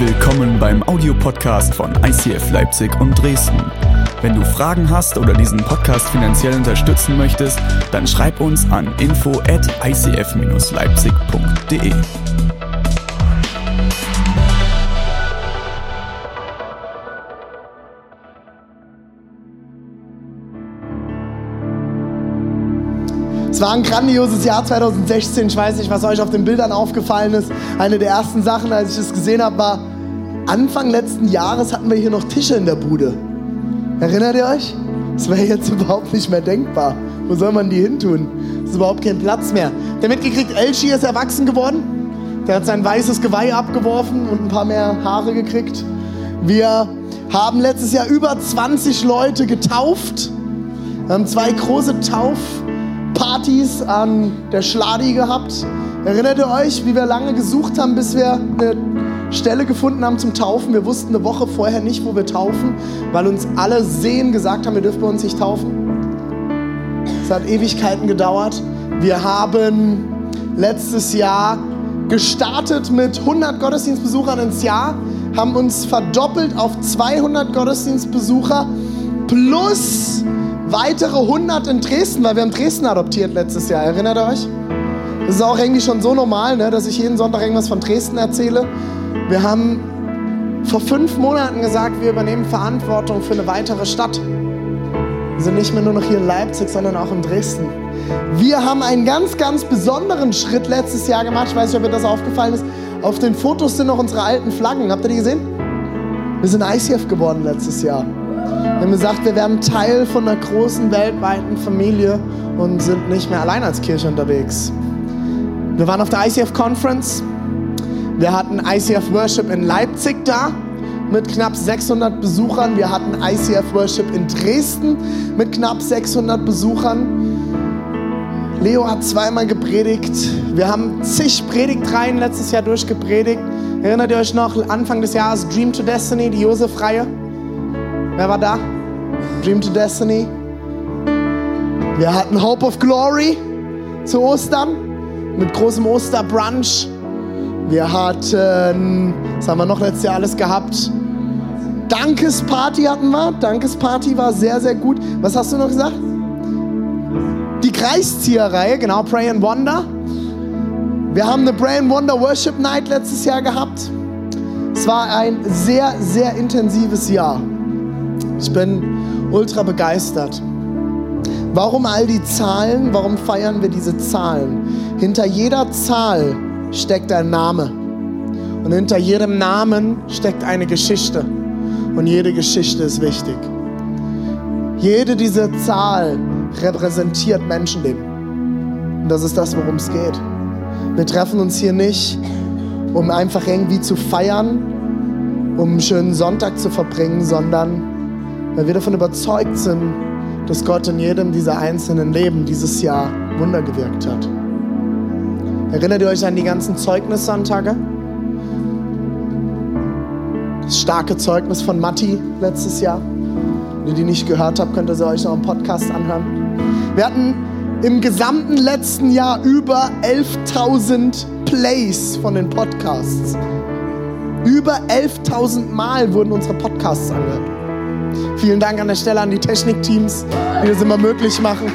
Willkommen beim Audiopodcast von ICF Leipzig und Dresden. Wenn du Fragen hast oder diesen Podcast finanziell unterstützen möchtest, dann schreib uns an info at icf-leipzig.de. Es war ein grandioses Jahr 2016. Ich weiß nicht, was euch auf den Bildern aufgefallen ist. Eine der ersten Sachen, als ich es gesehen habe, war, Anfang letzten Jahres hatten wir hier noch Tische in der Bude. Erinnert ihr euch? Das wäre jetzt überhaupt nicht mehr denkbar. Wo soll man die hin tun? Es ist überhaupt kein Platz mehr. Der mitgekriegt, Elchi ist erwachsen geworden. Der hat sein weißes Geweih abgeworfen und ein paar mehr Haare gekriegt. Wir haben letztes Jahr über 20 Leute getauft. Wir haben zwei große Tauf- Partys an der Schladi gehabt. Erinnert ihr euch, wie wir lange gesucht haben, bis wir eine Stelle gefunden haben zum Taufen? Wir wussten eine Woche vorher nicht, wo wir taufen, weil uns alle Sehen gesagt haben, wir dürfen bei uns nicht taufen. Es hat Ewigkeiten gedauert. Wir haben letztes Jahr gestartet mit 100 Gottesdienstbesuchern ins Jahr, haben uns verdoppelt auf 200 Gottesdienstbesucher plus weitere 100 in Dresden, weil wir haben Dresden adoptiert letztes Jahr. Erinnert ihr euch? Das ist auch irgendwie schon so normal, ne, dass ich jeden Sonntag irgendwas von Dresden erzähle. Wir haben vor fünf Monaten gesagt, wir übernehmen Verantwortung für eine weitere Stadt. Wir sind nicht mehr nur noch hier in Leipzig, sondern auch in Dresden. Wir haben einen ganz, ganz besonderen Schritt letztes Jahr gemacht. Ich weiß nicht, ob mir das aufgefallen ist. Auf den Fotos sind noch unsere alten Flaggen. Habt ihr die gesehen? Wir sind ICF geworden letztes Jahr. Wir haben gesagt, wir werden Teil von einer großen weltweiten Familie und sind nicht mehr allein als Kirche unterwegs. Wir waren auf der ICF Conference. Wir hatten ICF Worship in Leipzig da mit knapp 600 Besuchern. Wir hatten ICF Worship in Dresden mit knapp 600 Besuchern. Leo hat zweimal gepredigt. Wir haben zig Predigtreihen letztes Jahr durchgepredigt. Erinnert ihr euch noch, Anfang des Jahres Dream to Destiny, die Josef-Reihe? Wer war da? Dream to Destiny. Wir hatten Hope of Glory zu Ostern mit großem Osterbrunch. Wir hatten, was haben wir noch letztes Jahr alles gehabt? Dankesparty hatten wir. Dankesparty war sehr, sehr gut. Was hast du noch gesagt? Die Kreiszieherreihe, genau, Pray and Wonder. Wir haben eine Pray and Wonder Worship Night letztes Jahr gehabt. Es war ein sehr, sehr intensives Jahr. Ich bin ultra begeistert. Warum all die Zahlen? Warum feiern wir diese Zahlen? Hinter jeder Zahl steckt ein Name. Und hinter jedem Namen steckt eine Geschichte. Und jede Geschichte ist wichtig. Jede dieser Zahl repräsentiert Menschenleben. Und das ist das, worum es geht. Wir treffen uns hier nicht, um einfach irgendwie zu feiern, um einen schönen Sonntag zu verbringen, sondern weil wir davon überzeugt sind, dass Gott in jedem dieser einzelnen Leben dieses Jahr Wunder gewirkt hat. Erinnert ihr euch an die ganzen Zeugnissonntage? Das starke Zeugnis von Matti letztes Jahr. Wenn ihr die nicht gehört habt, könnt ihr sie euch noch im Podcast anhören. Wir hatten im gesamten letzten Jahr über 11.000 Plays von den Podcasts. Über 11.000 Mal wurden unsere Podcasts angehört. Vielen Dank an der Stelle an die Technikteams, die das immer möglich machen.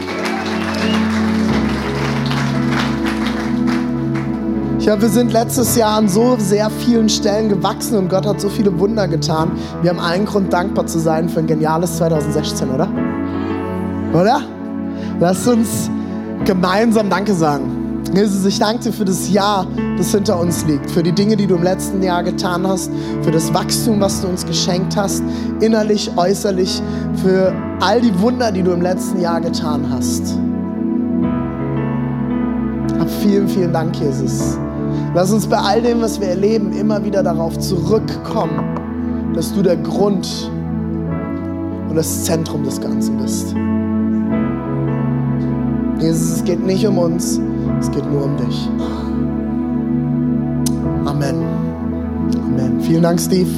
Ich glaube, wir sind letztes Jahr an so sehr vielen Stellen gewachsen und Gott hat so viele Wunder getan. Wir haben allen Grund, dankbar zu sein für ein geniales 2016, oder? Oder? Lasst uns gemeinsam Danke sagen. Jesus, ich danke dir für das Jahr, das hinter uns liegt, für die Dinge, die du im letzten Jahr getan hast, für das Wachstum, was du uns geschenkt hast, innerlich, äußerlich, für all die Wunder, die du im letzten Jahr getan hast. Hab vielen, vielen Dank, Jesus. Lass uns bei all dem, was wir erleben, immer wieder darauf zurückkommen, dass du der Grund und das Zentrum des Ganzen bist. Jesus, es geht nicht um uns, es geht nur um dich. Amen. Amen. Vielen Dank, Steve.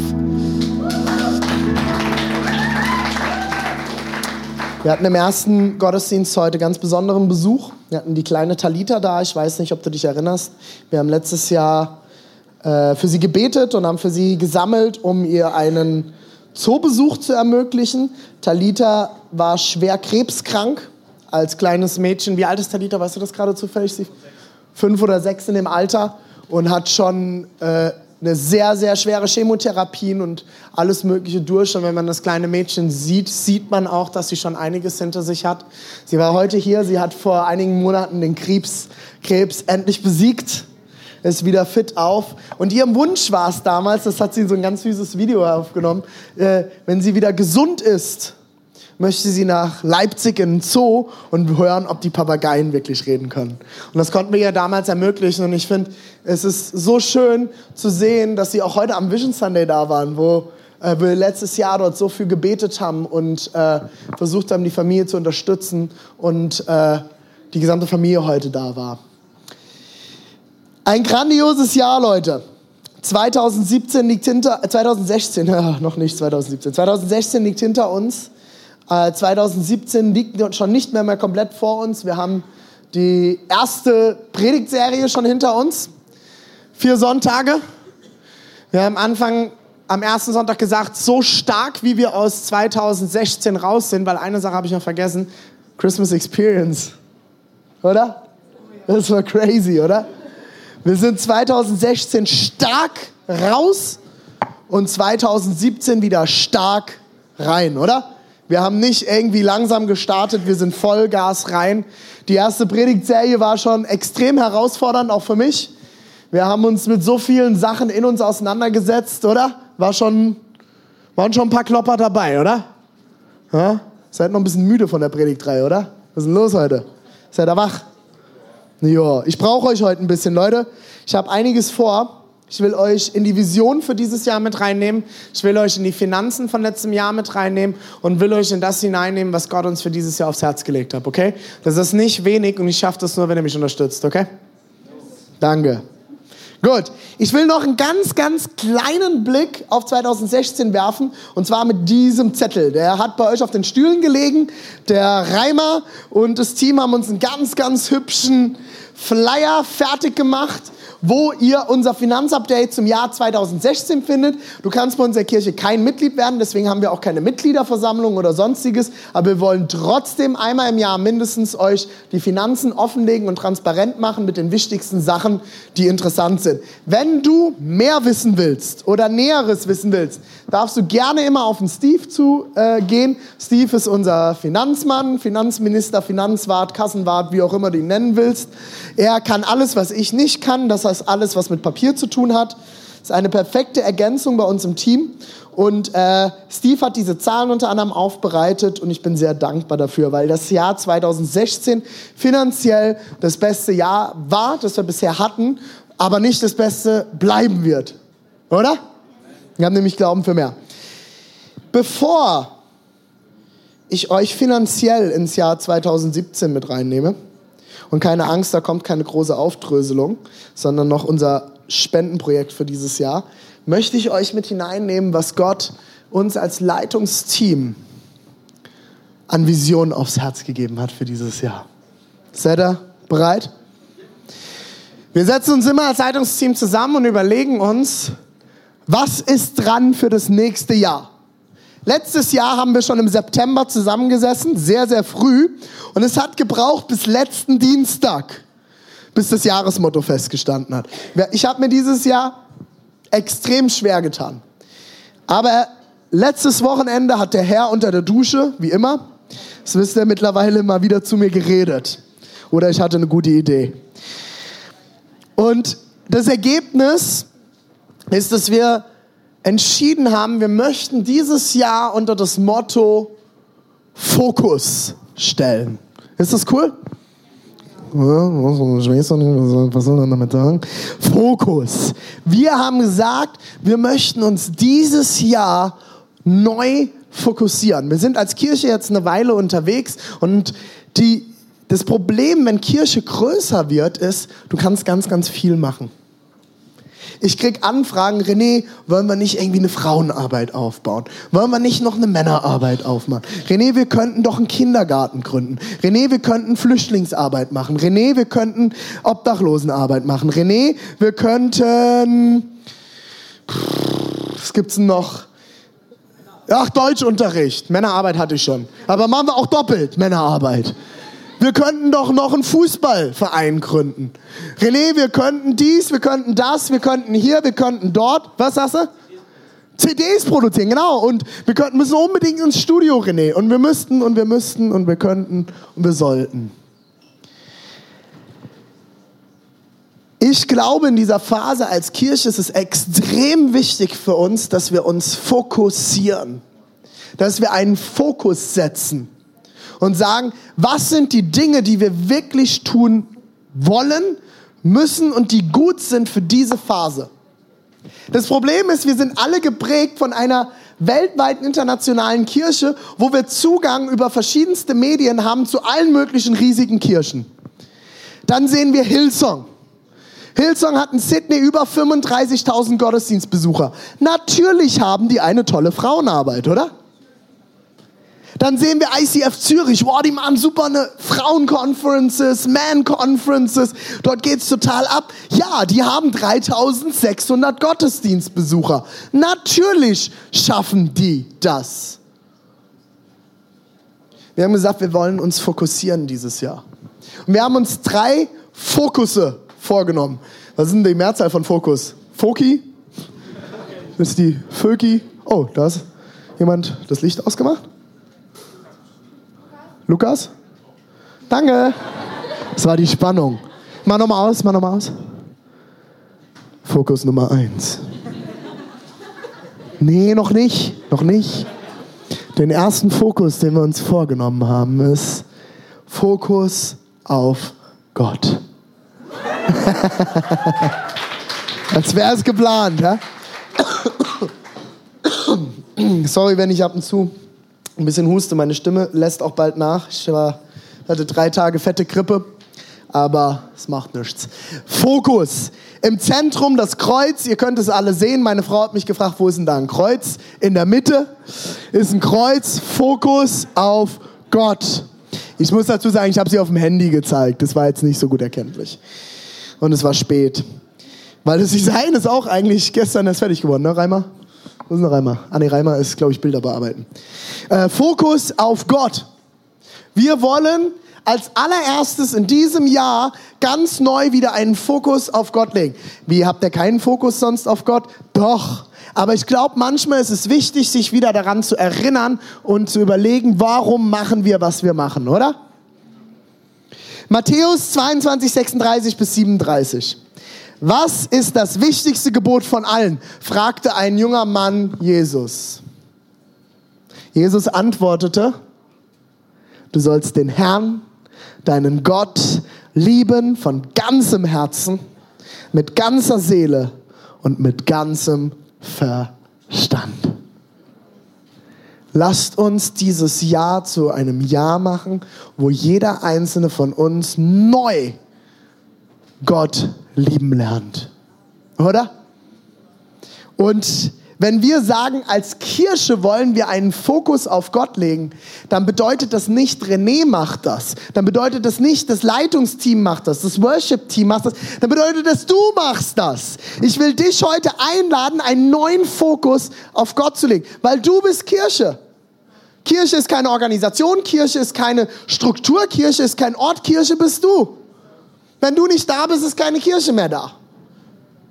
Wir hatten im ersten Gottesdienst heute ganz besonderen Besuch. Wir hatten die kleine Talita da. Ich weiß nicht, ob du dich erinnerst. Wir haben letztes Jahr äh, für sie gebetet und haben für sie gesammelt, um ihr einen Zoobesuch zu ermöglichen. Talita war schwer krebskrank als kleines Mädchen. Wie alt ist Talita? Weißt du das gerade zufällig? Sie fünf oder sechs in dem Alter und hat schon äh, eine sehr, sehr schwere Chemotherapien und alles Mögliche durch. Und wenn man das kleine Mädchen sieht, sieht man auch, dass sie schon einiges hinter sich hat. Sie war heute hier, sie hat vor einigen Monaten den Krebs, Krebs endlich besiegt, ist wieder fit auf. Und ihrem Wunsch war es damals, das hat sie in so ein ganz süßes Video aufgenommen, äh, wenn sie wieder gesund ist, möchte sie nach Leipzig in den Zoo und hören, ob die Papageien wirklich reden können. Und das konnten wir ihr damals ermöglichen. Und ich finde, es ist so schön zu sehen, dass sie auch heute am Vision Sunday da waren, wo äh, wir letztes Jahr dort so viel gebetet haben und äh, versucht haben, die Familie zu unterstützen und äh, die gesamte Familie heute da war. Ein grandioses Jahr, Leute. 2017 liegt hinter, 2016, ja, noch nicht 2017, 2016 liegt hinter uns. 2017 äh, liegt schon nicht mehr, mehr komplett vor uns. Wir haben die erste Predigtserie schon hinter uns. Vier Sonntage. Wir haben Anfang am ersten Sonntag gesagt, so stark wie wir aus 2016 raus sind, weil eine Sache habe ich noch vergessen, Christmas Experience. Oder? Das war crazy, oder? Wir sind 2016 stark raus und 2017 wieder stark rein, oder? Wir haben nicht irgendwie langsam gestartet, wir sind Vollgas rein. Die erste Predigtserie war schon extrem herausfordernd, auch für mich. Wir haben uns mit so vielen Sachen in uns auseinandergesetzt, oder? War schon, waren schon ein paar Klopper dabei, oder? Ja? Seid noch ein bisschen müde von der Predigtreihe, oder? Was ist denn los heute? Seid ihr wach? Ja, ich brauche euch heute ein bisschen, Leute. Ich habe einiges vor. Ich will euch in die Vision für dieses Jahr mit reinnehmen. Ich will euch in die Finanzen von letztem Jahr mit reinnehmen und will euch in das hineinnehmen, was Gott uns für dieses Jahr aufs Herz gelegt hat, okay? Das ist nicht wenig und ich schaffe das nur, wenn ihr mich unterstützt, okay? Danke. Gut, ich will noch einen ganz, ganz kleinen Blick auf 2016 werfen und zwar mit diesem Zettel. Der hat bei euch auf den Stühlen gelegen. Der Reimer und das Team haben uns einen ganz, ganz hübschen Flyer fertig gemacht wo ihr unser Finanzupdate zum Jahr 2016 findet. Du kannst bei unserer Kirche kein Mitglied werden, deswegen haben wir auch keine Mitgliederversammlung oder sonstiges. Aber wir wollen trotzdem einmal im Jahr mindestens euch die Finanzen offenlegen und transparent machen mit den wichtigsten Sachen, die interessant sind. Wenn du mehr wissen willst oder Näheres wissen willst, darfst du gerne immer auf den Steve zugehen. Äh, Steve ist unser Finanzmann, Finanzminister, Finanzwart, Kassenwart, wie auch immer du ihn nennen willst. Er kann alles, was ich nicht kann. Das heißt, ist alles, was mit Papier zu tun hat. Das ist eine perfekte Ergänzung bei uns im Team. Und äh, Steve hat diese Zahlen unter anderem aufbereitet und ich bin sehr dankbar dafür, weil das Jahr 2016 finanziell das beste Jahr war, das wir bisher hatten, aber nicht das Beste bleiben wird. Oder? Wir haben nämlich Glauben für mehr. Bevor ich euch finanziell ins Jahr 2017 mit reinnehme, und keine Angst, da kommt keine große Aufdröselung, sondern noch unser Spendenprojekt für dieses Jahr. Möchte ich euch mit hineinnehmen, was Gott uns als Leitungsteam an Visionen aufs Herz gegeben hat für dieses Jahr. Seid ihr bereit? Wir setzen uns immer als Leitungsteam zusammen und überlegen uns, was ist dran für das nächste Jahr? Letztes Jahr haben wir schon im September zusammengesessen, sehr, sehr früh. Und es hat gebraucht bis letzten Dienstag, bis das Jahresmotto festgestanden hat. Ich habe mir dieses Jahr extrem schwer getan. Aber letztes Wochenende hat der Herr unter der Dusche, wie immer, das wisst ihr mittlerweile, mal wieder zu mir geredet. Oder ich hatte eine gute Idee. Und das Ergebnis ist, dass wir entschieden haben, wir möchten dieses Jahr unter das Motto Fokus stellen. Ist das cool? Ich was soll man damit sagen? Fokus. Wir haben gesagt, wir möchten uns dieses Jahr neu fokussieren. Wir sind als Kirche jetzt eine Weile unterwegs und die, das Problem, wenn Kirche größer wird, ist, du kannst ganz, ganz viel machen. Ich krieg Anfragen, René, wollen wir nicht irgendwie eine Frauenarbeit aufbauen? Wollen wir nicht noch eine Männerarbeit aufmachen? René, wir könnten doch einen Kindergarten gründen. René, wir könnten Flüchtlingsarbeit machen. René, wir könnten Obdachlosenarbeit machen. René, wir könnten gibt's denn noch? Ach, Deutschunterricht. Männerarbeit hatte ich schon. Aber machen wir auch doppelt Männerarbeit. Wir könnten doch noch einen Fußballverein gründen. René, wir könnten dies, wir könnten das, wir könnten hier, wir könnten dort. Was sagst du? CDs produzieren, genau. Und wir könnten, müssen unbedingt ins Studio, René. Und wir müssten und wir müssten und wir könnten und wir sollten. Ich glaube, in dieser Phase als Kirche ist es extrem wichtig für uns, dass wir uns fokussieren, dass wir einen Fokus setzen und sagen, was sind die Dinge, die wir wirklich tun wollen, müssen und die gut sind für diese Phase. Das Problem ist, wir sind alle geprägt von einer weltweiten internationalen Kirche, wo wir Zugang über verschiedenste Medien haben zu allen möglichen riesigen Kirchen. Dann sehen wir Hillsong. Hillsong hat in Sydney über 35.000 Gottesdienstbesucher. Natürlich haben die eine tolle Frauenarbeit, oder? Dann sehen wir ICF Zürich. Wow, die machen super eine Frauenconferences, Man-Conferences. Dort geht's total ab. Ja, die haben 3600 Gottesdienstbesucher. Natürlich schaffen die das. Wir haben gesagt, wir wollen uns fokussieren dieses Jahr. Und wir haben uns drei Fokusse vorgenommen. Was denn die Mehrzahl von Fokus? Foki? Das ist die Föki. Oh, da ist jemand das Licht ausgemacht? Lukas? Danke. Das war die Spannung. Mach nochmal aus, mach nochmal aus. Fokus Nummer eins. Nee, noch nicht. Noch nicht. Den ersten Fokus, den wir uns vorgenommen haben, ist Fokus auf Gott. Als wäre es geplant, ja? Sorry, wenn ich ab und zu ein bisschen huste. Meine Stimme lässt auch bald nach. Ich war, hatte drei Tage fette Grippe, aber es macht nichts. Fokus. Im Zentrum das Kreuz. Ihr könnt es alle sehen. Meine Frau hat mich gefragt, wo ist denn da ein Kreuz? In der Mitte ist ein Kreuz. Fokus auf Gott. Ich muss dazu sagen, ich habe sie auf dem Handy gezeigt. Das war jetzt nicht so gut erkenntlich. Und es war spät. Weil das Design ist auch eigentlich gestern erst fertig geworden, ne, Reimer? Wo ist denn Reimer? Ah, nee, Reimer ist, glaube ich, Bilder bearbeiten. Äh, Fokus auf Gott. Wir wollen als allererstes in diesem Jahr ganz neu wieder einen Fokus auf Gott legen. Wie habt ihr keinen Fokus sonst auf Gott? Doch. Aber ich glaube, manchmal ist es wichtig, sich wieder daran zu erinnern und zu überlegen, warum machen wir, was wir machen, oder? Matthäus 22, 36 bis 37. Was ist das wichtigste Gebot von allen? fragte ein junger Mann Jesus. Jesus antwortete, du sollst den Herrn, deinen Gott, lieben von ganzem Herzen, mit ganzer Seele und mit ganzem Verstand. Lasst uns dieses Jahr zu einem Jahr machen, wo jeder einzelne von uns neu Gott lieben lernt. Oder? Und wenn wir sagen, als Kirche wollen wir einen Fokus auf Gott legen, dann bedeutet das nicht, René macht das. Dann bedeutet das nicht, das Leitungsteam macht das, das Worship-Team macht das. Dann bedeutet das, du machst das. Ich will dich heute einladen, einen neuen Fokus auf Gott zu legen, weil du bist Kirche. Kirche ist keine Organisation, Kirche ist keine Struktur, Kirche ist kein Ort, Kirche bist du. Wenn du nicht da bist, ist keine Kirche mehr da.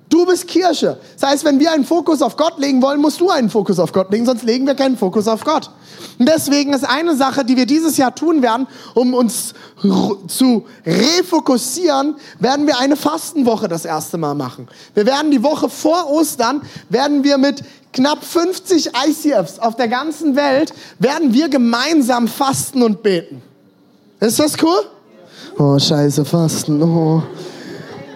Du bist Kirche. Das heißt, wenn wir einen Fokus auf Gott legen wollen, musst du einen Fokus auf Gott legen, sonst legen wir keinen Fokus auf Gott. Und deswegen ist eine Sache, die wir dieses Jahr tun werden, um uns zu refokussieren, werden wir eine Fastenwoche das erste Mal machen. Wir werden die Woche vor Ostern, werden wir mit knapp 50 ICFs auf der ganzen Welt, werden wir gemeinsam fasten und beten. Ist das cool? Oh, scheiße, fasten. Oh.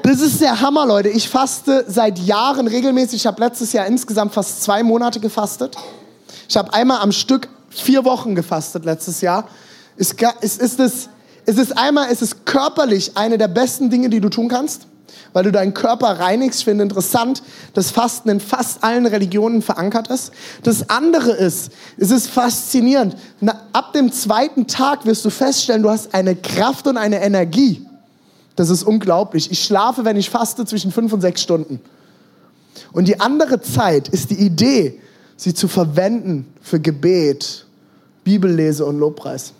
Das ist der Hammer, Leute. Ich faste seit Jahren regelmäßig. Ich habe letztes Jahr insgesamt fast zwei Monate gefastet. Ich habe einmal am Stück vier Wochen gefastet letztes Jahr. Es ist, ist, es, es ist einmal, es ist körperlich eine der besten Dinge, die du tun kannst weil du deinen Körper reinigst. Ich finde interessant, dass Fasten in fast allen Religionen verankert ist. Das andere ist, es ist faszinierend. Na, ab dem zweiten Tag wirst du feststellen, du hast eine Kraft und eine Energie. Das ist unglaublich. Ich schlafe, wenn ich faste, zwischen fünf und sechs Stunden. Und die andere Zeit ist die Idee, sie zu verwenden für Gebet, Bibellese und Lobpreis.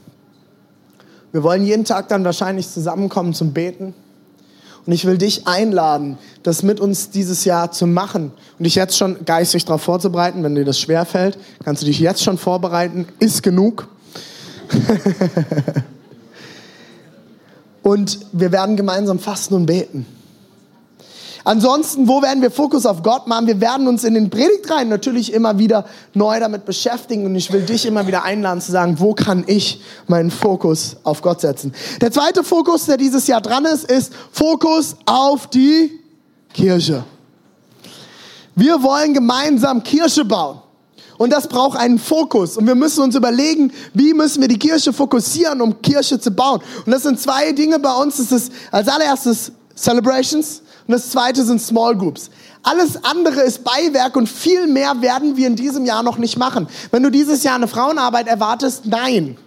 Wir wollen jeden Tag dann wahrscheinlich zusammenkommen zum Beten. Und ich will dich einladen, das mit uns dieses Jahr zu machen und dich jetzt schon geistig darauf vorzubereiten. Wenn dir das schwerfällt, kannst du dich jetzt schon vorbereiten. Ist genug. und wir werden gemeinsam fasten und beten. Ansonsten, wo werden wir Fokus auf Gott machen? Wir werden uns in den Predigtreihen natürlich immer wieder neu damit beschäftigen und ich will dich immer wieder einladen zu sagen, wo kann ich meinen Fokus auf Gott setzen? Der zweite Fokus, der dieses Jahr dran ist, ist Fokus auf die Kirche. Wir wollen gemeinsam Kirche bauen. Und das braucht einen Fokus. Und wir müssen uns überlegen, wie müssen wir die Kirche fokussieren, um Kirche zu bauen. Und das sind zwei Dinge bei uns. Das ist als allererstes Celebrations und das zweite sind Small Groups. Alles andere ist Beiwerk und viel mehr werden wir in diesem Jahr noch nicht machen. Wenn du dieses Jahr eine Frauenarbeit erwartest, nein.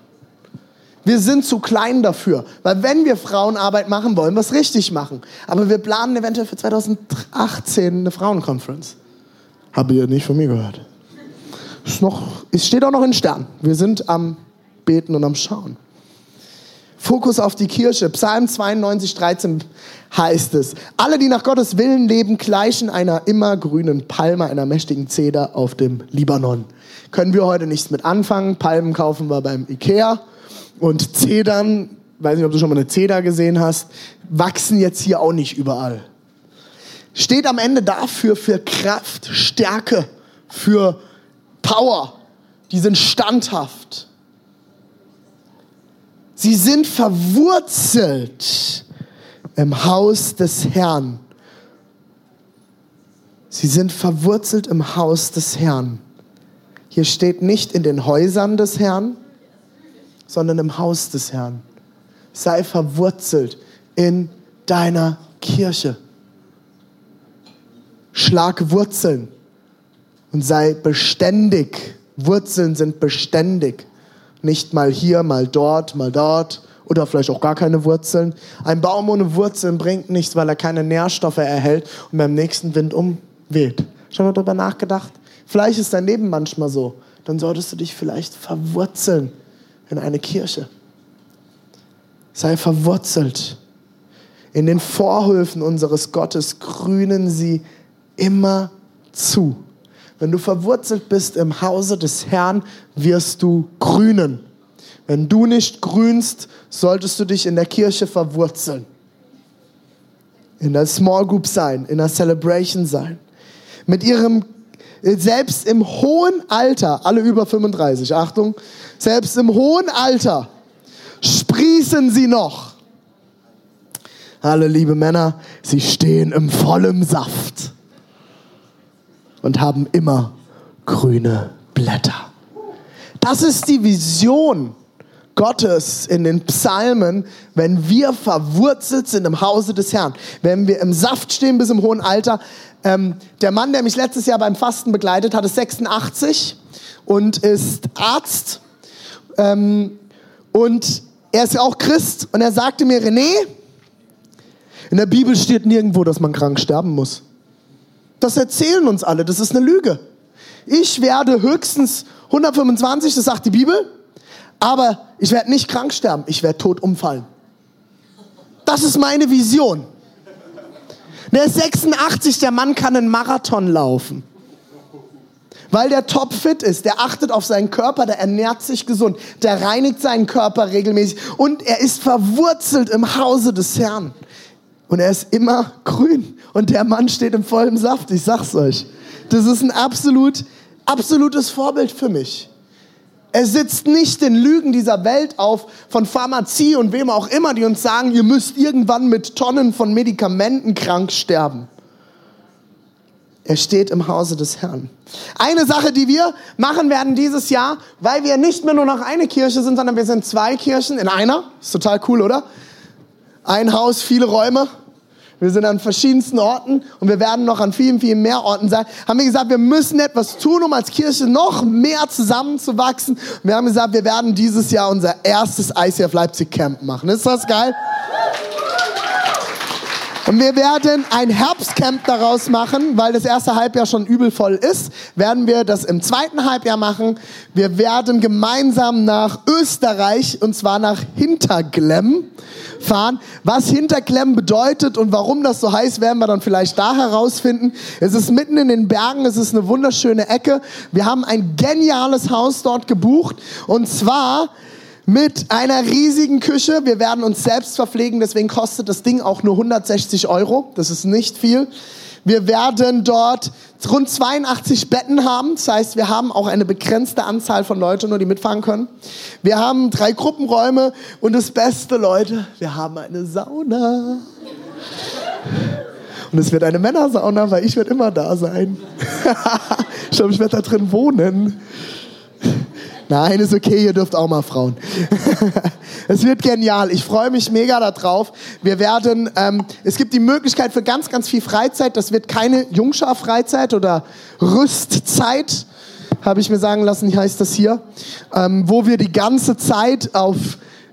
Wir sind zu klein dafür. Weil wenn wir Frauenarbeit machen, wollen wir es richtig machen. Aber wir planen eventuell für 2018 eine Frauenkonferenz. Habe ihr nicht von mir gehört. Ist noch, es steht auch noch in Stern. Wir sind am Beten und am Schauen. Fokus auf die Kirche. Psalm 92, 13 heißt es, alle, die nach Gottes Willen leben, gleichen einer immergrünen Palme, einer mächtigen Zeder auf dem Libanon. Können wir heute nichts mit anfangen. Palmen kaufen wir beim Ikea. Und Zedern, weiß nicht, ob du schon mal eine Zeder gesehen hast, wachsen jetzt hier auch nicht überall. Steht am Ende dafür für Kraft, Stärke, für Power. Die sind standhaft. Sie sind verwurzelt im Haus des Herrn. Sie sind verwurzelt im Haus des Herrn. Hier steht nicht in den Häusern des Herrn, sondern im Haus des Herrn. Sei verwurzelt in deiner Kirche. Schlag Wurzeln und sei beständig. Wurzeln sind beständig. Nicht mal hier, mal dort, mal dort oder vielleicht auch gar keine Wurzeln. Ein Baum ohne Wurzeln bringt nichts, weil er keine Nährstoffe erhält und beim nächsten Wind umweht. Schon mal darüber nachgedacht? Vielleicht ist dein Leben manchmal so. Dann solltest du dich vielleicht verwurzeln in eine Kirche. Sei verwurzelt. In den Vorhöfen unseres Gottes grünen sie immer zu. Wenn du verwurzelt bist im Hause des Herrn, wirst du grünen. Wenn du nicht grünst, solltest du dich in der Kirche verwurzeln. In der Small Group sein, in der Celebration sein. Mit ihrem, selbst im hohen Alter, alle über 35, Achtung, selbst im hohen Alter sprießen sie noch. Alle liebe Männer, sie stehen im vollen Saft und haben immer grüne Blätter. Das ist die Vision Gottes in den Psalmen, wenn wir verwurzelt sind im Hause des Herrn, wenn wir im Saft stehen bis im hohen Alter. Ähm, der Mann, der mich letztes Jahr beim Fasten begleitet hat, ist 86 und ist Arzt. Ähm, und er ist auch Christ und er sagte mir, René, in der Bibel steht nirgendwo, dass man krank sterben muss. Das erzählen uns alle, das ist eine Lüge. Ich werde höchstens 125, das sagt die Bibel, aber ich werde nicht krank sterben, ich werde tot umfallen. Das ist meine Vision. Der ist 86, der Mann kann einen Marathon laufen. Weil der topfit ist, der achtet auf seinen Körper, der ernährt sich gesund, der reinigt seinen Körper regelmäßig und er ist verwurzelt im Hause des Herrn. Und er ist immer grün. Und der Mann steht im vollen Saft, ich sag's euch. Das ist ein absolut, absolutes Vorbild für mich. Er sitzt nicht den Lügen dieser Welt auf von Pharmazie und wem auch immer, die uns sagen, ihr müsst irgendwann mit Tonnen von Medikamenten krank sterben. Er steht im Hause des Herrn. Eine Sache, die wir machen werden dieses Jahr, weil wir nicht mehr nur noch eine Kirche sind, sondern wir sind zwei Kirchen in einer. Ist total cool, oder? Ein Haus, viele Räume. Wir sind an verschiedensten Orten und wir werden noch an vielen, vielen mehr Orten sein. Haben wir gesagt, wir müssen etwas tun, um als Kirche noch mehr zusammenzuwachsen. Wir haben gesagt, wir werden dieses Jahr unser erstes ICF Leipzig Camp machen. Ist das geil? Und wir werden ein Herbstcamp daraus machen, weil das erste Halbjahr schon übel voll ist. Werden wir das im zweiten Halbjahr machen. Wir werden gemeinsam nach Österreich und zwar nach Hinterglemm fahren. Was Hinterklemm bedeutet und warum das so heißt, werden wir dann vielleicht da herausfinden. Es ist mitten in den Bergen, es ist eine wunderschöne Ecke. Wir haben ein geniales Haus dort gebucht und zwar mit einer riesigen Küche. Wir werden uns selbst verpflegen, deswegen kostet das Ding auch nur 160 Euro. Das ist nicht viel. Wir werden dort rund 82 Betten haben. Das heißt, wir haben auch eine begrenzte Anzahl von Leuten, nur die mitfahren können. Wir haben drei Gruppenräume und das Beste, Leute, wir haben eine Sauna. Und es wird eine Männersauna, weil ich werde immer da sein. ich glaube, ich werde da drin wohnen. Nein, ist okay, ihr dürft auch mal Frauen. es wird genial. Ich freue mich mega darauf. Wir werden, ähm, es gibt die Möglichkeit für ganz, ganz viel Freizeit. Das wird keine Jungschar-Freizeit oder Rüstzeit, habe ich mir sagen lassen, heißt das hier, ähm, wo wir die ganze Zeit auf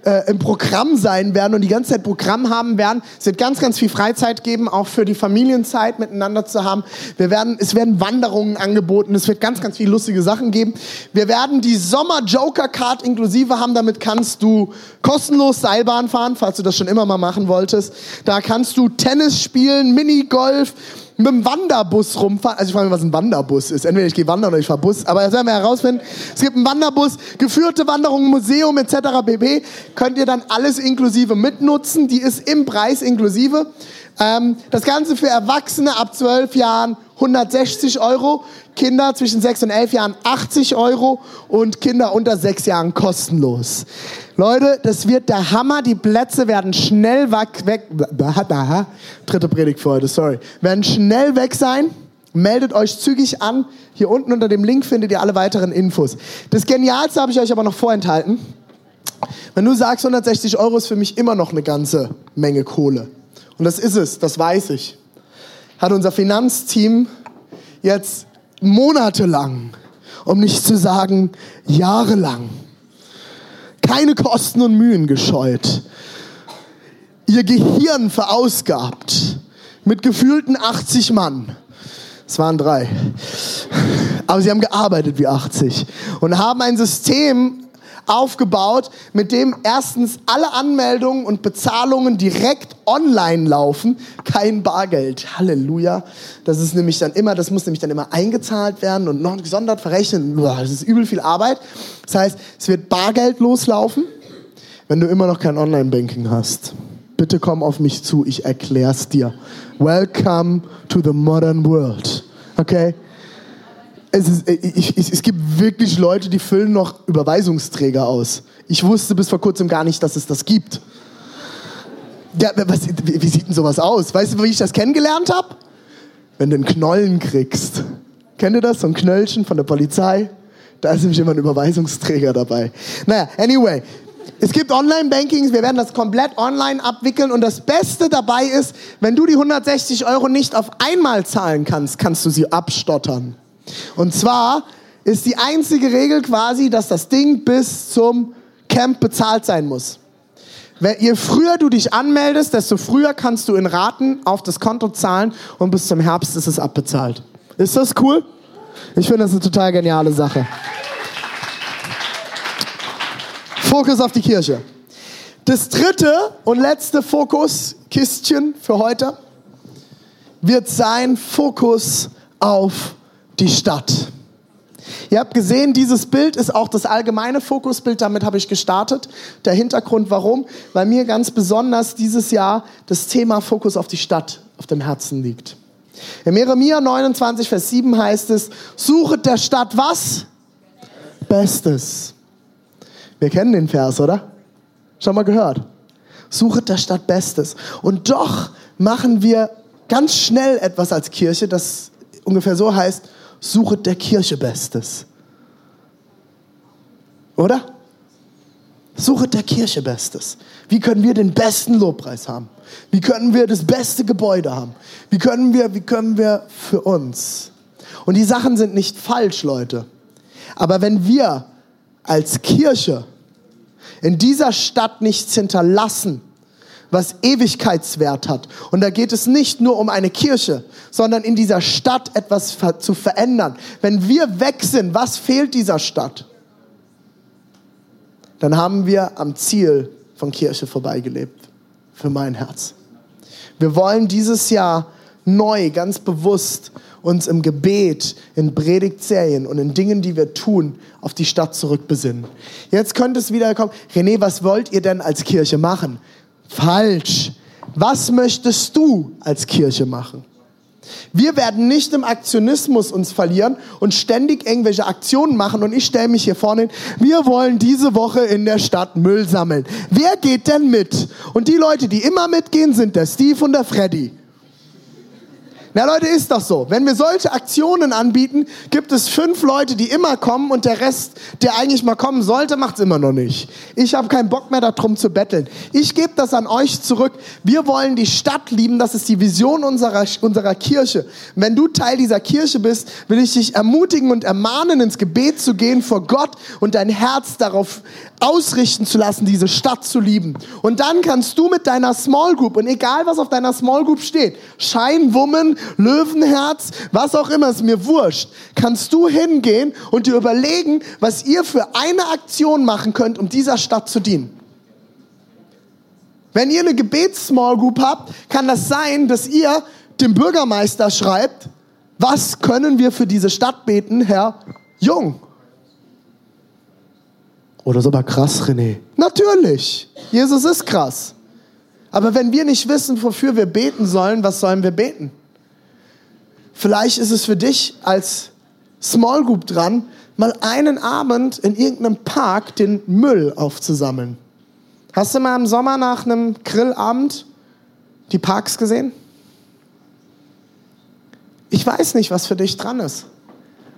äh, im Programm sein werden und die ganze Zeit Programm haben werden. Es wird ganz, ganz viel Freizeit geben, auch für die Familienzeit miteinander zu haben. Wir werden, es werden Wanderungen angeboten, es wird ganz, ganz viele lustige Sachen geben. Wir werden die Sommer Joker Card inklusive haben, damit kannst du kostenlos Seilbahn fahren, falls du das schon immer mal machen wolltest. Da kannst du Tennis spielen, Minigolf, mit dem Wanderbus rumfahren. Also ich frage mich, was ein Wanderbus ist. Entweder ich gehe wandern oder ich fahre Bus. Aber das werden wir herausfinden. Es gibt einen Wanderbus, geführte Wanderungen, Museum etc. pp. Könnt ihr dann alles inklusive mitnutzen. Die ist im Preis inklusive. Ähm, das Ganze für Erwachsene ab 12 Jahren 160 Euro, Kinder zwischen 6 und 11 Jahren 80 Euro und Kinder unter 6 Jahren kostenlos. Leute, das wird der Hammer. Die Plätze werden schnell weg, dritte Predigt für heute, sorry, werden schnell weg sein. Meldet euch zügig an. Hier unten unter dem Link findet ihr alle weiteren Infos. Das Genialste habe ich euch aber noch vorenthalten. Wenn du sagst, 160 Euro ist für mich immer noch eine ganze Menge Kohle. Und das ist es, das weiß ich. Hat unser Finanzteam jetzt monatelang, um nicht zu sagen jahrelang, keine Kosten und Mühen gescheut, ihr Gehirn verausgabt mit gefühlten 80 Mann. Es waren drei. Aber sie haben gearbeitet wie 80 und haben ein System aufgebaut, mit dem erstens alle Anmeldungen und Bezahlungen direkt online laufen, kein Bargeld. Halleluja. Das ist nämlich dann immer, das muss nämlich dann immer eingezahlt werden und noch gesondert verrechnen. Das ist übel viel Arbeit. Das heißt, es wird Bargeld loslaufen, wenn du immer noch kein Online-Banking hast. Bitte komm auf mich zu, ich erklär's dir. Welcome to the modern world. Okay? Es, ist, äh, ich, ich, es gibt wirklich Leute, die füllen noch Überweisungsträger aus. Ich wusste bis vor kurzem gar nicht, dass es das gibt. Ja, was, wie, sieht denn sowas aus? Weißt du, wie ich das kennengelernt habe? Wenn du einen Knollen kriegst. Kennt ihr das? So ein Knöllchen von der Polizei? Da ist nämlich immer ein Überweisungsträger dabei. Naja, anyway. Es gibt Online-Bankings, wir werden das komplett online abwickeln und das Beste dabei ist, wenn du die 160 Euro nicht auf einmal zahlen kannst, kannst du sie abstottern. Und zwar ist die einzige Regel quasi, dass das Ding bis zum Camp bezahlt sein muss. Je früher du dich anmeldest, desto früher kannst du in Raten auf das Konto zahlen und bis zum Herbst ist es abbezahlt. Ist das cool? Ich finde das eine total geniale Sache. Fokus auf die Kirche. Das dritte und letzte Fokuskistchen für heute wird sein Fokus auf die Stadt. Ihr habt gesehen, dieses Bild ist auch das allgemeine Fokusbild, damit habe ich gestartet. Der Hintergrund warum? Weil mir ganz besonders dieses Jahr das Thema Fokus auf die Stadt auf dem Herzen liegt. In Jeremia 29, Vers 7 heißt es, suchet der Stadt was? Bestes. Wir kennen den Vers, oder? Schon mal gehört. Suchet der Stadt Bestes. Und doch machen wir ganz schnell etwas als Kirche, das ungefähr so heißt, suchet der Kirche Bestes. Oder? Suchet der Kirche Bestes. Wie können wir den besten Lobpreis haben? Wie können wir das beste Gebäude haben? Wie können wir, wie können wir für uns? Und die Sachen sind nicht falsch, Leute. Aber wenn wir als Kirche in dieser Stadt nichts hinterlassen, was Ewigkeitswert hat. Und da geht es nicht nur um eine Kirche, sondern in dieser Stadt etwas zu verändern. Wenn wir weg sind, was fehlt dieser Stadt? Dann haben wir am Ziel von Kirche vorbeigelebt. Für mein Herz. Wir wollen dieses Jahr neu, ganz bewusst uns im Gebet, in Predigtserien und in Dingen, die wir tun, auf die Stadt zurückbesinnen. Jetzt könnte es wieder kommen, René, was wollt ihr denn als Kirche machen? Falsch. Was möchtest du als Kirche machen? Wir werden nicht im Aktionismus uns verlieren und ständig irgendwelche Aktionen machen und ich stelle mich hier vorne hin, wir wollen diese Woche in der Stadt Müll sammeln. Wer geht denn mit? Und die Leute, die immer mitgehen, sind der Steve und der Freddy. Na Leute, ist doch so. Wenn wir solche Aktionen anbieten, gibt es fünf Leute, die immer kommen und der Rest, der eigentlich mal kommen sollte, macht es immer noch nicht. Ich habe keinen Bock mehr darum zu betteln. Ich gebe das an euch zurück. Wir wollen die Stadt lieben. Das ist die Vision unserer, unserer Kirche. wenn du Teil dieser Kirche bist, will ich dich ermutigen und ermahnen, ins Gebet zu gehen vor Gott und dein Herz darauf ausrichten zu lassen, diese Stadt zu lieben. Und dann kannst du mit deiner Small Group und egal was auf deiner Small Group steht, Scheinwummen, Löwenherz, was auch immer, ist mir wurscht, kannst du hingehen und dir überlegen, was ihr für eine Aktion machen könnt, um dieser Stadt zu dienen. Wenn ihr eine Gebets-Small Group habt, kann das sein, dass ihr dem Bürgermeister schreibt, was können wir für diese Stadt beten, Herr Jung? Oder so aber krass, René. Natürlich. Jesus ist krass. Aber wenn wir nicht wissen, wofür wir beten sollen, was sollen wir beten? Vielleicht ist es für dich als Small Group dran, mal einen Abend in irgendeinem Park den Müll aufzusammeln. Hast du mal im Sommer nach einem Grillabend die Parks gesehen? Ich weiß nicht, was für dich dran ist.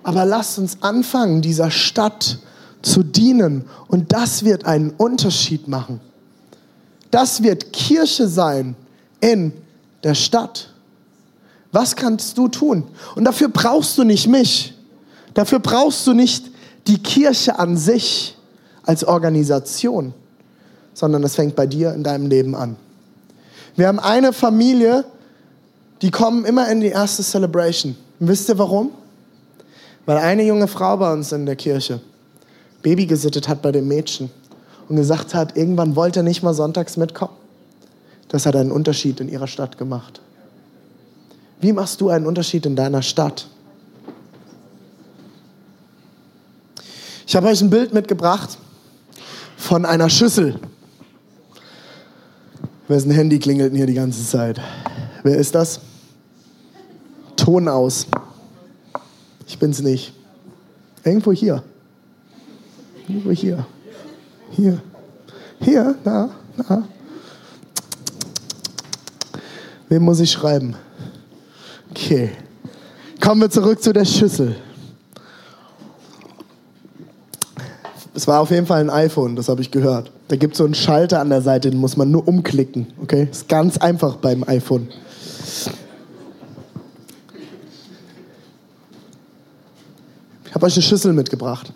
Aber lass uns anfangen, dieser Stadt zu dienen. Und das wird einen Unterschied machen. Das wird Kirche sein in der Stadt. Was kannst du tun? Und dafür brauchst du nicht mich. Dafür brauchst du nicht die Kirche an sich als Organisation, sondern es fängt bei dir in deinem Leben an. Wir haben eine Familie, die kommen immer in die erste Celebration. Und wisst ihr warum? Weil eine junge Frau bei uns in der Kirche Baby gesittet hat bei dem Mädchen und gesagt hat, irgendwann wollte er nicht mal sonntags mitkommen. Das hat einen Unterschied in ihrer Stadt gemacht. Wie machst du einen Unterschied in deiner Stadt? Ich habe euch ein Bild mitgebracht von einer Schüssel. Wessen Handy klingelt hier die ganze Zeit? Wer ist das? Ton aus. Ich bin's nicht. Irgendwo hier. Irgendwo hier. Hier. Hier, da, da. Wem muss ich schreiben? Okay. Kommen wir zurück zu der Schüssel. Es war auf jeden Fall ein iPhone, das habe ich gehört. Da gibt es so einen Schalter an der Seite, den muss man nur umklicken. Okay? Ist ganz einfach beim iPhone. Ich habe euch eine Schüssel mitgebracht.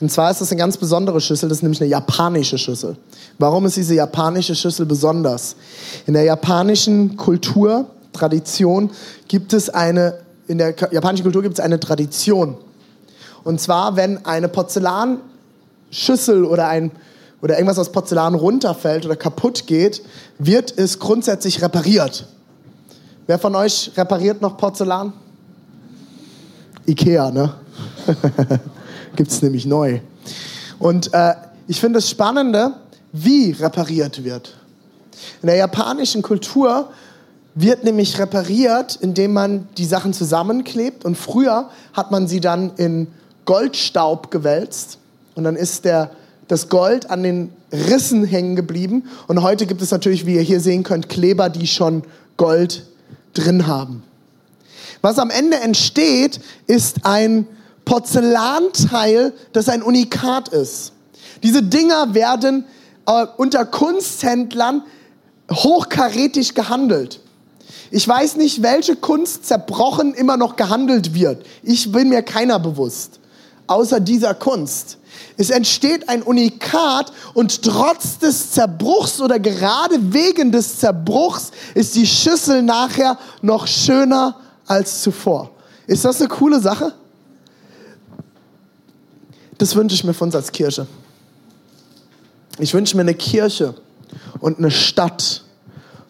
Und zwar ist das eine ganz besondere Schüssel, das ist nämlich eine japanische Schüssel. Warum ist diese japanische Schüssel besonders? In der japanischen Kultur Tradition gibt es eine, in der japanischen Kultur gibt es eine Tradition. Und zwar, wenn eine Porzellanschüssel oder ein oder irgendwas aus Porzellan runterfällt oder kaputt geht, wird es grundsätzlich repariert. Wer von euch repariert noch Porzellan? Ikea, ne? Gibt es nämlich neu. Und äh, ich finde das Spannende, wie repariert wird. In der japanischen Kultur wird nämlich repariert, indem man die Sachen zusammenklebt. Und früher hat man sie dann in Goldstaub gewälzt. Und dann ist der, das Gold an den Rissen hängen geblieben. Und heute gibt es natürlich, wie ihr hier sehen könnt, Kleber, die schon Gold drin haben. Was am Ende entsteht, ist ein Porzellanteil, das ein Unikat ist. Diese Dinger werden äh, unter Kunsthändlern hochkarätig gehandelt. Ich weiß nicht, welche Kunst zerbrochen immer noch gehandelt wird. Ich bin mir keiner bewusst. außer dieser Kunst. Es entsteht ein Unikat und trotz des Zerbruchs oder gerade wegen des Zerbruchs ist die Schüssel nachher noch schöner als zuvor. Ist das eine coole Sache? Das wünsche ich mir von uns als Kirche. Ich wünsche mir eine Kirche und eine Stadt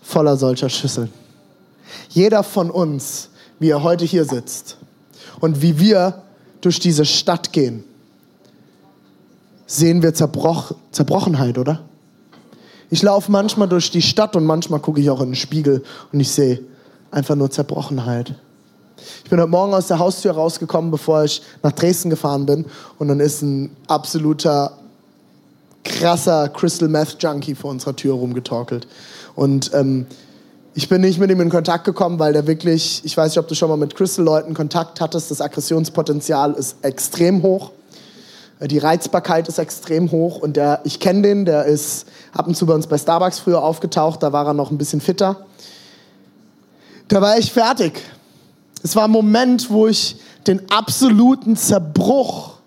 voller solcher Schüsseln. Jeder von uns, wie er heute hier sitzt und wie wir durch diese Stadt gehen, sehen wir Zerbroch Zerbrochenheit, oder? Ich laufe manchmal durch die Stadt und manchmal gucke ich auch in den Spiegel und ich sehe einfach nur Zerbrochenheit. Ich bin heute Morgen aus der Haustür rausgekommen, bevor ich nach Dresden gefahren bin. Und dann ist ein absoluter krasser Crystal Meth Junkie vor unserer Tür rumgetorkelt. Und ähm, ich bin nicht mit ihm in Kontakt gekommen, weil der wirklich, ich weiß nicht, ob du schon mal mit Crystal-Leuten Kontakt hattest, das Aggressionspotenzial ist extrem hoch. Die Reizbarkeit ist extrem hoch und der, ich kenne den, der ist ab und zu bei uns bei Starbucks früher aufgetaucht, da war er noch ein bisschen fitter. Da war ich fertig. Es war ein Moment, wo ich den absoluten Zerbruch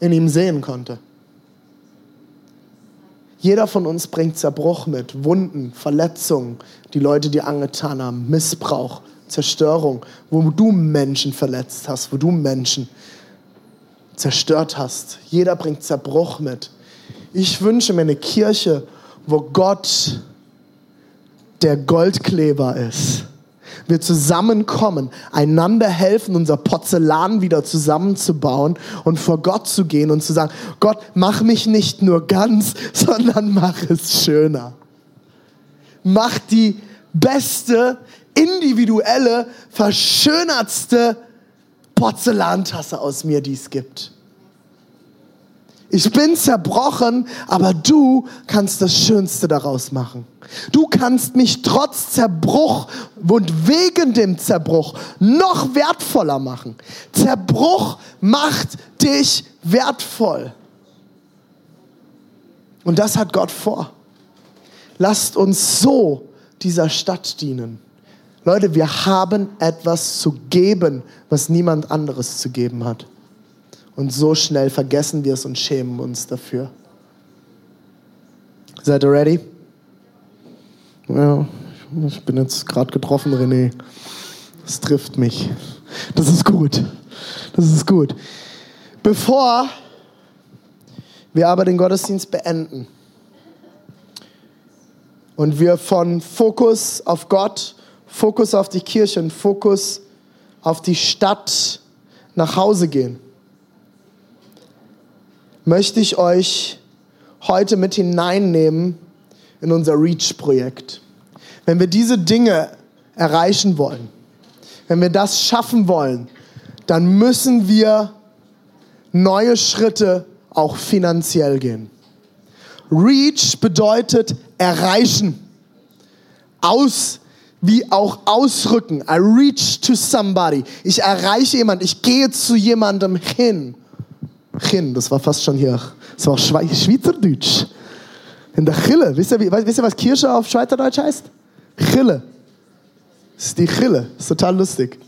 in ihm sehen konnte. Jeder von uns bringt Zerbruch mit, Wunden, Verletzungen, die Leute dir angetan haben, Missbrauch, Zerstörung, wo du Menschen verletzt hast, wo du Menschen zerstört hast. Jeder bringt Zerbruch mit. Ich wünsche mir eine Kirche, wo Gott der Goldkleber ist wir zusammenkommen, einander helfen, unser Porzellan wieder zusammenzubauen und vor Gott zu gehen und zu sagen, Gott, mach mich nicht nur ganz, sondern mach es schöner. Mach die beste, individuelle, verschönertste Porzellantasse aus mir, die es gibt. Ich bin zerbrochen, aber du kannst das Schönste daraus machen. Du kannst mich trotz Zerbruch und wegen dem Zerbruch noch wertvoller machen. Zerbruch macht dich wertvoll. Und das hat Gott vor. Lasst uns so dieser Stadt dienen. Leute, wir haben etwas zu geben, was niemand anderes zu geben hat. Und so schnell vergessen wir es und schämen uns dafür. Seid ihr ready? Ja, ich bin jetzt gerade getroffen, René. Das trifft mich. Das ist gut. Das ist gut. Bevor wir aber den Gottesdienst beenden und wir von Fokus auf Gott, Fokus auf die Kirche und Fokus auf die Stadt nach Hause gehen, möchte ich euch heute mit hineinnehmen in unser REACH-Projekt. Wenn wir diese Dinge erreichen wollen, wenn wir das schaffen wollen, dann müssen wir neue Schritte auch finanziell gehen. REACH bedeutet erreichen, aus wie auch ausrücken. I reach to somebody. Ich erreiche jemanden, ich gehe zu jemandem hin. Hin, das war fast schon hier, das war Schweizerdeutsch. In der Chille. Wisst ihr, wisst ihr, was Kirche auf Schweizerdeutsch heißt? Chille. Das ist die Chille. Das ist total lustig.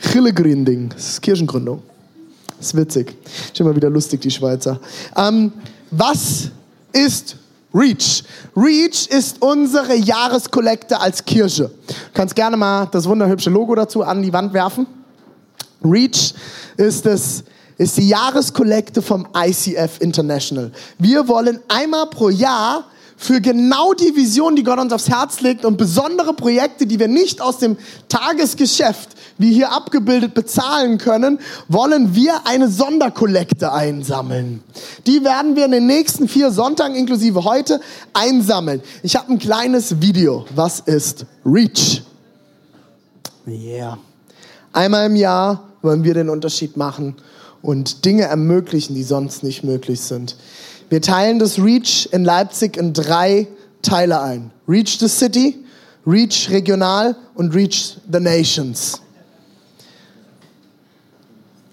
Chille-Gründing. Das ist Kirchengründung. Das ist witzig. Ist immer wieder lustig, die Schweizer. Ähm, was ist Reach? Reach ist unsere Jahreskollekte als Kirche. Du kannst gerne mal das wunderhübsche Logo dazu an die Wand werfen. Reach ist das ist die Jahreskollekte vom ICF International. Wir wollen einmal pro Jahr für genau die Vision, die Gott uns aufs Herz legt und besondere Projekte, die wir nicht aus dem Tagesgeschäft, wie hier abgebildet, bezahlen können, wollen wir eine Sonderkollekte einsammeln. Die werden wir in den nächsten vier Sonntagen inklusive heute einsammeln. Ich habe ein kleines Video. Was ist Reach? Yeah. Einmal im Jahr wollen wir den Unterschied machen und Dinge ermöglichen, die sonst nicht möglich sind. Wir teilen das Reach in Leipzig in drei Teile ein. Reach the City, Reach regional und Reach the Nations.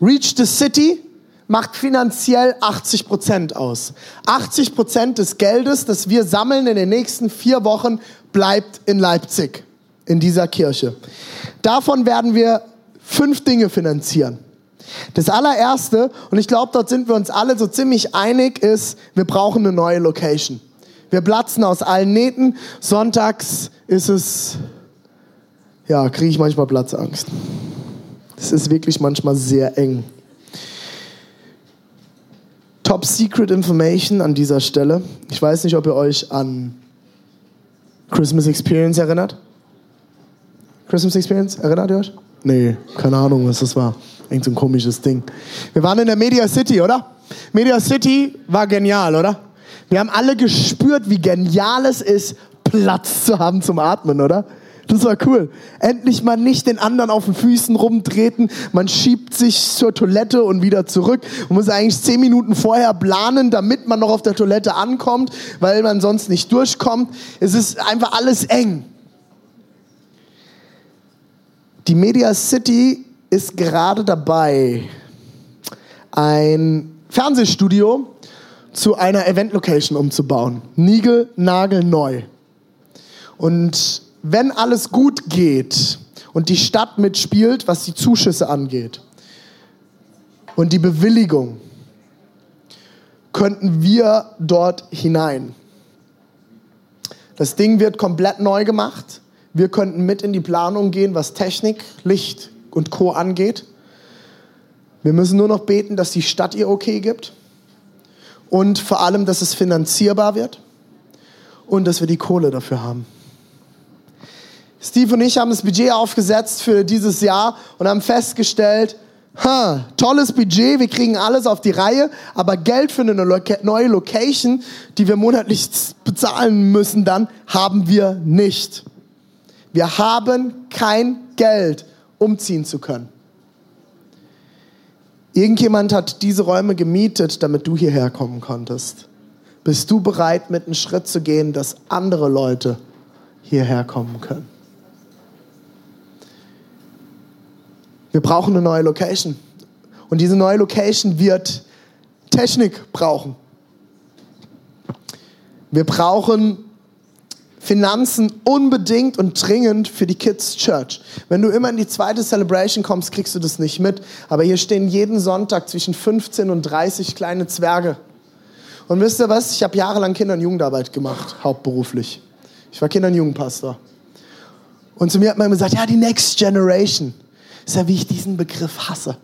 Reach the City macht finanziell 80 Prozent aus. 80 Prozent des Geldes, das wir sammeln in den nächsten vier Wochen, bleibt in Leipzig, in dieser Kirche. Davon werden wir fünf Dinge finanzieren. Das allererste, und ich glaube, dort sind wir uns alle so ziemlich einig, ist, wir brauchen eine neue Location. Wir platzen aus allen Nähten. Sonntags ist es, ja, kriege ich manchmal Platzangst. Es ist wirklich manchmal sehr eng. Top Secret Information an dieser Stelle. Ich weiß nicht, ob ihr euch an Christmas Experience erinnert. Christmas Experience, erinnert ihr euch? Nee, keine Ahnung, was das war. Irgend so ein komisches Ding. Wir waren in der Media City, oder? Media City war genial, oder? Wir haben alle gespürt, wie genial es ist, Platz zu haben zum Atmen, oder? Das war cool. Endlich mal nicht den anderen auf den Füßen rumtreten. Man schiebt sich zur Toilette und wieder zurück. Man muss eigentlich zehn Minuten vorher planen, damit man noch auf der Toilette ankommt, weil man sonst nicht durchkommt. Es ist einfach alles eng. Die Media City ist gerade dabei, ein Fernsehstudio zu einer Event-Location umzubauen. Nigel, Nagel, neu. Und wenn alles gut geht und die Stadt mitspielt, was die Zuschüsse angeht und die Bewilligung, könnten wir dort hinein. Das Ding wird komplett neu gemacht. Wir könnten mit in die Planung gehen, was Technik, Licht und Co angeht. Wir müssen nur noch beten, dass die Stadt ihr okay gibt und vor allem, dass es finanzierbar wird und dass wir die Kohle dafür haben. Steve und ich haben das Budget aufgesetzt für dieses Jahr und haben festgestellt, ha, tolles Budget, wir kriegen alles auf die Reihe, aber Geld für eine neue Location, die wir monatlich bezahlen müssen, dann haben wir nicht. Wir haben kein Geld, umziehen zu können. Irgendjemand hat diese Räume gemietet, damit du hierher kommen konntest. Bist du bereit, mit einem Schritt zu gehen, dass andere Leute hierher kommen können? Wir brauchen eine neue Location. Und diese neue Location wird Technik brauchen. Wir brauchen Finanzen unbedingt und dringend für die Kids Church. Wenn du immer in die zweite Celebration kommst, kriegst du das nicht mit. Aber hier stehen jeden Sonntag zwischen 15 und 30 kleine Zwerge. Und wisst ihr was? Ich habe jahrelang Kinder- und Jugendarbeit gemacht, hauptberuflich. Ich war Kinder- und Jugendpastor. Und zu mir hat man immer gesagt, ja, die Next Generation. Ist ja, wie ich diesen Begriff hasse.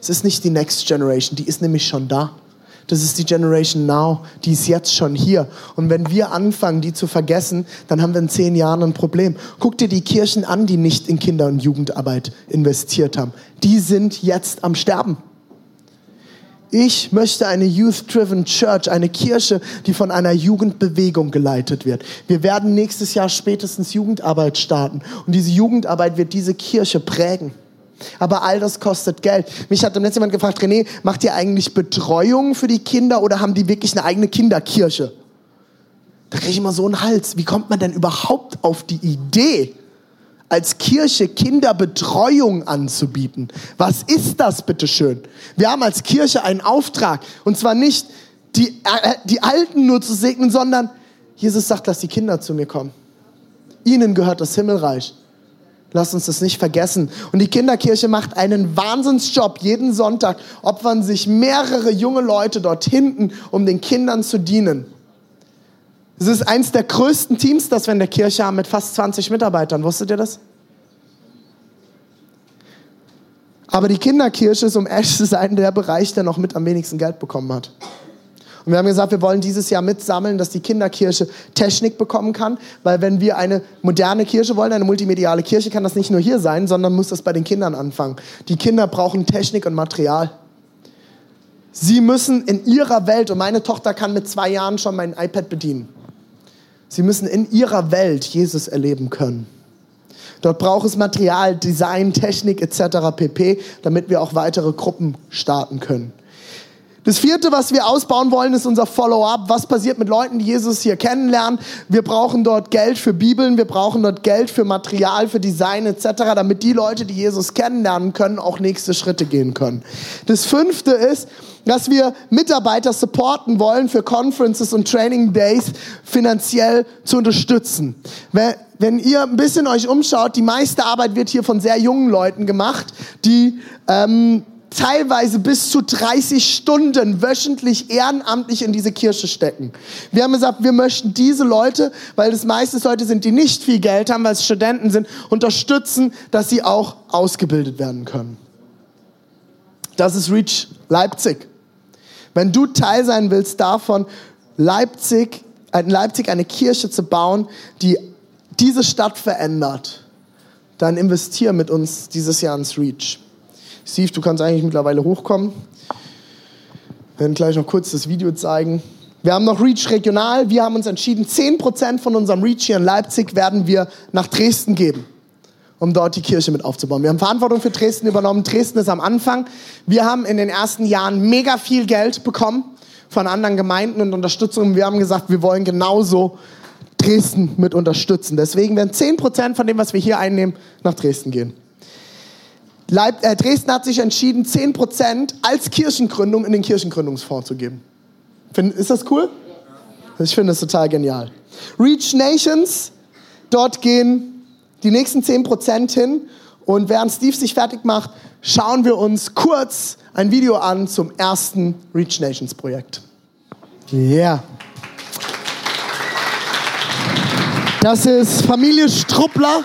Es ist nicht die Next Generation, die ist nämlich schon da. Das ist die Generation Now, die ist jetzt schon hier. Und wenn wir anfangen, die zu vergessen, dann haben wir in zehn Jahren ein Problem. Guck dir die Kirchen an, die nicht in Kinder- und Jugendarbeit investiert haben. Die sind jetzt am Sterben. Ich möchte eine Youth-Driven Church, eine Kirche, die von einer Jugendbewegung geleitet wird. Wir werden nächstes Jahr spätestens Jugendarbeit starten. Und diese Jugendarbeit wird diese Kirche prägen. Aber all das kostet Geld. Mich hat im letzten jemand gefragt, René, macht ihr eigentlich Betreuung für die Kinder oder haben die wirklich eine eigene Kinderkirche? Da kriege ich immer so einen Hals. Wie kommt man denn überhaupt auf die Idee, als Kirche Kinderbetreuung anzubieten? Was ist das, bitteschön? Wir haben als Kirche einen Auftrag. Und zwar nicht die, äh, die Alten nur zu segnen, sondern Jesus sagt, lass die Kinder zu mir kommen. Ihnen gehört das Himmelreich. Lass uns das nicht vergessen. Und die Kinderkirche macht einen Wahnsinnsjob. Jeden Sonntag opfern sich mehrere junge Leute dort hinten, um den Kindern zu dienen. Es ist eins der größten Teams, das wir in der Kirche haben, mit fast 20 Mitarbeitern. Wusstet ihr das? Aber die Kinderkirche ist, um ehrlich zu sein, der Bereich, der noch mit am wenigsten Geld bekommen hat. Und wir haben gesagt, wir wollen dieses Jahr mitsammeln, dass die Kinderkirche Technik bekommen kann, weil wenn wir eine moderne Kirche wollen, eine multimediale Kirche, kann das nicht nur hier sein, sondern muss das bei den Kindern anfangen. Die Kinder brauchen Technik und Material. Sie müssen in ihrer Welt, und meine Tochter kann mit zwei Jahren schon mein iPad bedienen. Sie müssen in ihrer Welt Jesus erleben können. Dort braucht es Material, Design, Technik etc. pp, damit wir auch weitere Gruppen starten können. Das vierte, was wir ausbauen wollen, ist unser Follow-up. Was passiert mit Leuten, die Jesus hier kennenlernen? Wir brauchen dort Geld für Bibeln, wir brauchen dort Geld für Material, für Design etc., damit die Leute, die Jesus kennenlernen können, auch nächste Schritte gehen können. Das fünfte ist, dass wir Mitarbeiter supporten wollen, für Conferences und Training Days finanziell zu unterstützen. Wenn ihr ein bisschen euch umschaut, die meiste Arbeit wird hier von sehr jungen Leuten gemacht, die ähm, teilweise bis zu 30 Stunden wöchentlich ehrenamtlich in diese Kirche stecken. Wir haben gesagt, wir möchten diese Leute, weil das meistens Leute sind, die nicht viel Geld haben, weil es Studenten sind, unterstützen, dass sie auch ausgebildet werden können. Das ist Reach Leipzig. Wenn du Teil sein willst davon, Leipzig, in Leipzig eine Kirche zu bauen, die diese Stadt verändert, dann investiere mit uns dieses Jahr ins Reach. Steve, du kannst eigentlich mittlerweile hochkommen. Wir werden gleich noch kurz das Video zeigen. Wir haben noch Reach regional. Wir haben uns entschieden, 10% von unserem Reach hier in Leipzig werden wir nach Dresden geben, um dort die Kirche mit aufzubauen. Wir haben Verantwortung für Dresden übernommen. Dresden ist am Anfang. Wir haben in den ersten Jahren mega viel Geld bekommen von anderen Gemeinden und Unterstützung. Wir haben gesagt, wir wollen genauso Dresden mit unterstützen. Deswegen werden 10% von dem, was wir hier einnehmen, nach Dresden gehen. Leib, äh, Dresden hat sich entschieden, 10% als Kirchengründung in den Kirchengründungsfonds zu geben. Find, ist das cool? Ich finde das total genial. Reach Nations, dort gehen die nächsten 10% hin. Und während Steve sich fertig macht, schauen wir uns kurz ein Video an zum ersten Reach Nations Projekt. Yeah. Das ist Familie Struppler.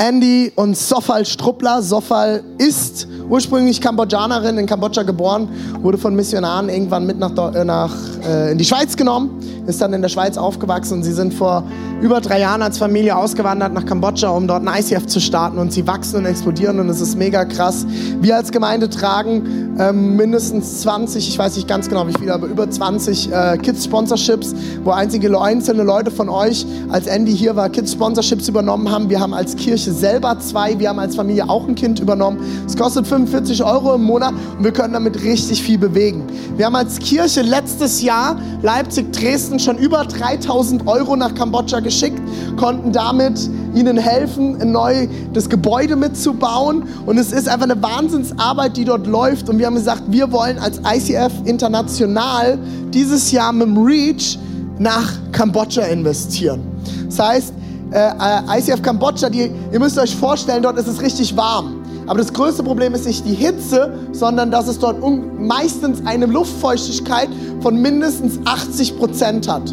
Andy und Sofal Struppler. Sofal ist ursprünglich Kambodschanerin, in Kambodscha geboren, wurde von Missionaren irgendwann mit nach, äh, nach äh, in die Schweiz genommen, ist dann in der Schweiz aufgewachsen und sie sind vor über drei Jahren als Familie ausgewandert nach Kambodscha, um dort ein ICF zu starten und sie wachsen und explodieren und es ist mega krass. Wir als Gemeinde tragen ähm, mindestens 20, ich weiß nicht ganz genau wie viele, aber über 20 äh, Kids-Sponsorships, wo einzige einzelne Leute von euch, als Andy hier war, Kids-Sponsorships übernommen haben. Wir haben als Kirche selber zwei, wir haben als Familie auch ein Kind übernommen. Es kostet 45 Euro im Monat und wir können damit richtig viel bewegen. Wir haben als Kirche letztes Jahr Leipzig, Dresden schon über 3000 Euro nach Kambodscha geschickt, konnten damit ihnen helfen, neu das Gebäude mitzubauen. Und es ist einfach eine Wahnsinnsarbeit, die dort läuft. Und wir haben gesagt, wir wollen als ICF international dieses Jahr mit dem Reach nach Kambodscha investieren. Das heißt, äh, ICF Kambodscha, die, ihr müsst euch vorstellen, dort ist es richtig warm. Aber das größte Problem ist nicht die Hitze, sondern dass es dort meistens eine Luftfeuchtigkeit von mindestens 80 Prozent hat.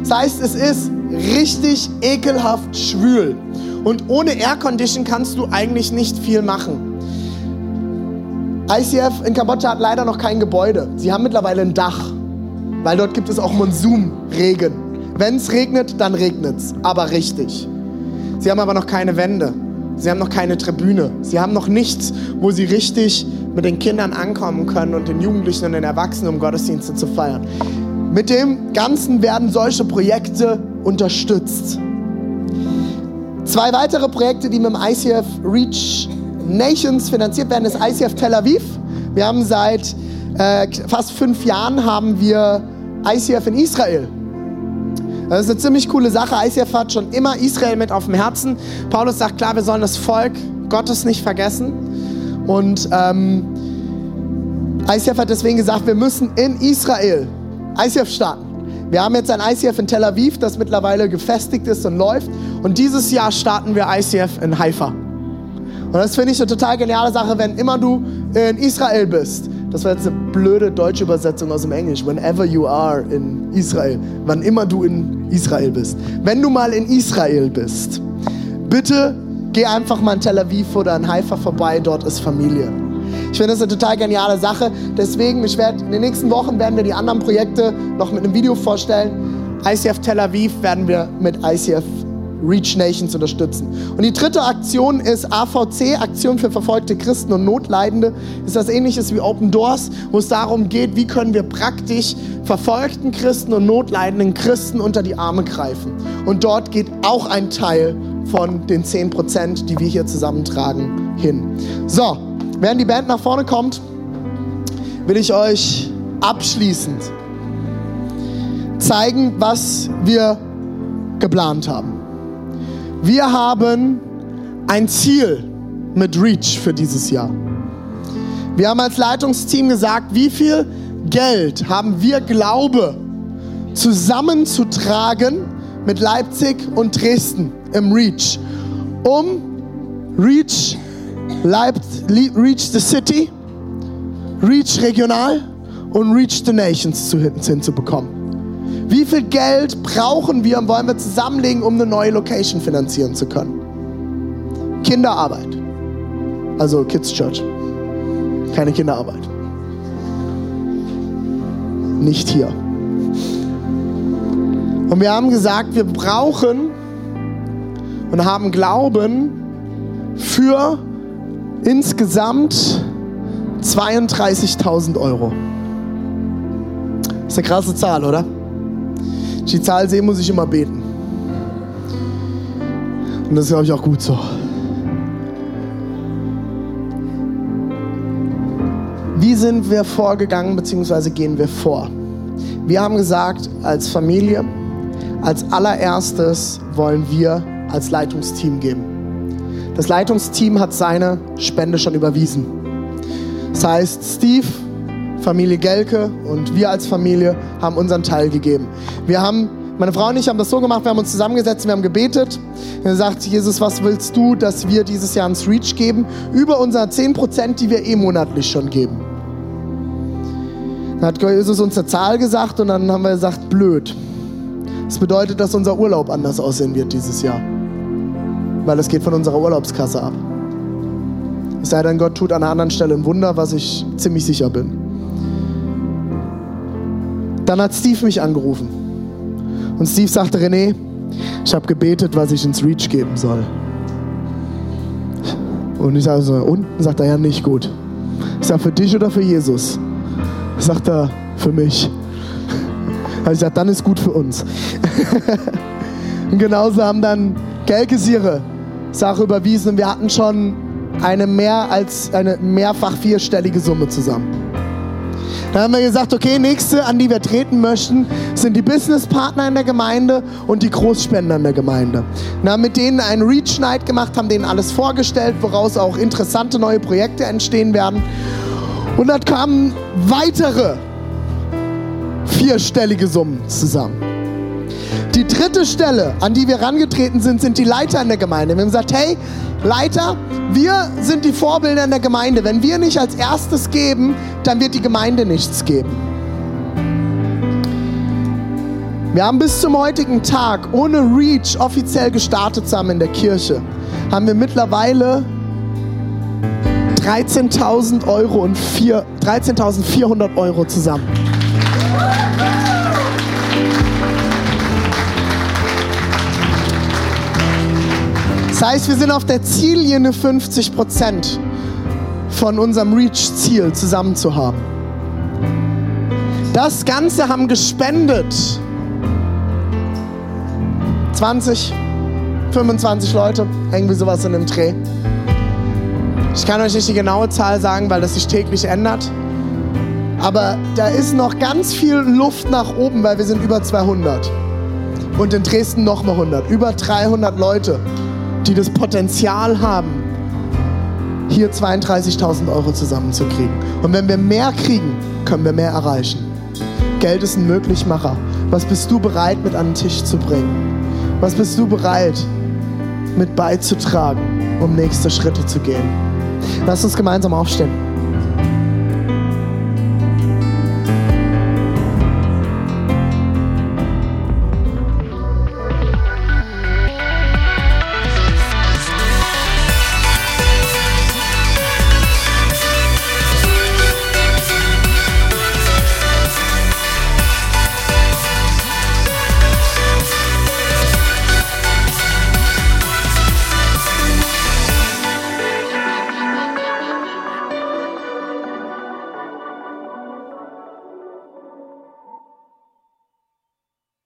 Das heißt, es ist richtig ekelhaft schwül. Und ohne Aircondition kannst du eigentlich nicht viel machen. ICF in Kambodscha hat leider noch kein Gebäude. Sie haben mittlerweile ein Dach, weil dort gibt es auch Monsunregen. Wenn es regnet, dann regnet es, aber richtig. Sie haben aber noch keine Wände. Sie haben noch keine Tribüne. Sie haben noch nichts, wo sie richtig mit den Kindern ankommen können und den Jugendlichen und den Erwachsenen, um Gottesdienste zu feiern. Mit dem Ganzen werden solche Projekte unterstützt. Zwei weitere Projekte, die mit dem ICF Reach Nations finanziert werden, ist ICF Tel Aviv. Wir haben seit äh, fast fünf Jahren haben wir ICF in Israel. Das ist eine ziemlich coole Sache. ICF hat schon immer Israel mit auf dem Herzen. Paulus sagt klar, wir sollen das Volk Gottes nicht vergessen. Und ähm, ICF hat deswegen gesagt, wir müssen in Israel ICF starten. Wir haben jetzt ein ICF in Tel Aviv, das mittlerweile gefestigt ist und läuft. Und dieses Jahr starten wir ICF in Haifa. Und das finde ich eine total geniale Sache, wenn immer du in Israel bist. Das war jetzt eine blöde deutsche Übersetzung aus dem Englisch. Whenever you are in Israel. Wann immer du in Israel bist. Wenn du mal in Israel bist, bitte geh einfach mal in Tel Aviv oder in Haifa vorbei. Dort ist Familie. Ich finde das eine total geniale Sache. Deswegen, ich werde, in den nächsten Wochen werden wir die anderen Projekte noch mit einem Video vorstellen. ICF Tel Aviv werden wir mit ICF Reach Nations unterstützen. Und die dritte Aktion ist AVC, Aktion für verfolgte Christen und Notleidende. Ist das ähnliches wie Open Doors, wo es darum geht, wie können wir praktisch verfolgten Christen und notleidenden Christen unter die Arme greifen. Und dort geht auch ein Teil von den 10 Prozent, die wir hier zusammentragen, hin. So, während die Band nach vorne kommt, will ich euch abschließend zeigen, was wir geplant haben. Wir haben ein Ziel mit Reach für dieses Jahr. Wir haben als Leitungsteam gesagt, wie viel Geld haben wir Glaube zusammenzutragen mit Leipzig und Dresden im Reach, um Reach, Leip, Reach the City Reach regional und Reach the Nations zu, hinzubekommen. Wie viel Geld brauchen wir und wollen wir zusammenlegen, um eine neue Location finanzieren zu können? Kinderarbeit. Also Kids Church. Keine Kinderarbeit. Nicht hier. Und wir haben gesagt, wir brauchen und haben Glauben für insgesamt 32.000 Euro. Ist eine krasse Zahl, oder? Ich die Zahl sehe, muss ich immer beten. Und das ist, glaube ich, auch gut so. Wie sind wir vorgegangen, beziehungsweise gehen wir vor? Wir haben gesagt, als Familie, als allererstes wollen wir als Leitungsteam geben. Das Leitungsteam hat seine Spende schon überwiesen. Das heißt, Steve, Familie Gelke und wir als Familie haben unseren Teil gegeben. Wir haben, meine Frau und ich haben das so gemacht, wir haben uns zusammengesetzt, wir haben gebetet. Wir gesagt, Jesus, was willst du, dass wir dieses Jahr ins Reach geben? Über unsere 10%, die wir eh monatlich schon geben. Dann hat Jesus uns eine Zahl gesagt und dann haben wir gesagt, blöd. Das bedeutet, dass unser Urlaub anders aussehen wird dieses Jahr. Weil es geht von unserer Urlaubskasse ab. Es sei denn, Gott tut an einer anderen Stelle ein Wunder, was ich ziemlich sicher bin. Dann hat Steve mich angerufen. Und Steve sagte, René, ich habe gebetet, was ich ins Reach geben soll. Und ich sage so, und? Sagt er, ja, nicht gut. Ich sage, für dich oder für Jesus? Sagt er, für mich. Habe ich gesagt, dann ist gut für uns. und genauso haben dann Gelkes ihre Sache überwiesen und wir hatten schon eine mehr als eine mehrfach vierstellige Summe zusammen. Dann haben wir gesagt, okay, nächste, an die wir treten möchten, sind die Businesspartner in der Gemeinde und die Großspender in der Gemeinde. Dann haben mit denen einen Reach Night gemacht, haben denen alles vorgestellt, woraus auch interessante neue Projekte entstehen werden. Und dann kamen weitere vierstellige Summen zusammen. Die dritte Stelle, an die wir herangetreten sind, sind die Leiter in der Gemeinde. Wir haben gesagt, hey, Leiter, wir sind die Vorbilder in der Gemeinde. Wenn wir nicht als erstes geben, dann wird die Gemeinde nichts geben. Wir haben bis zum heutigen Tag, ohne Reach offiziell gestartet zu haben in der Kirche, haben wir mittlerweile 13.000 Euro und 13.400 Euro zusammen. Das heißt, wir sind auf der Ziellinie 50 Prozent von unserem Reach-Ziel zusammen zu haben. Das Ganze haben gespendet 20, 25 Leute, irgendwie sowas in dem Dreh. Ich kann euch nicht die genaue Zahl sagen, weil das sich täglich ändert. Aber da ist noch ganz viel Luft nach oben, weil wir sind über 200. Und in Dresden nochmal 100. Über 300 Leute die das Potenzial haben, hier 32.000 Euro zusammenzukriegen. Und wenn wir mehr kriegen, können wir mehr erreichen. Geld ist ein Möglichmacher. Was bist du bereit mit an den Tisch zu bringen? Was bist du bereit mit beizutragen, um nächste Schritte zu gehen? Lass uns gemeinsam aufstehen.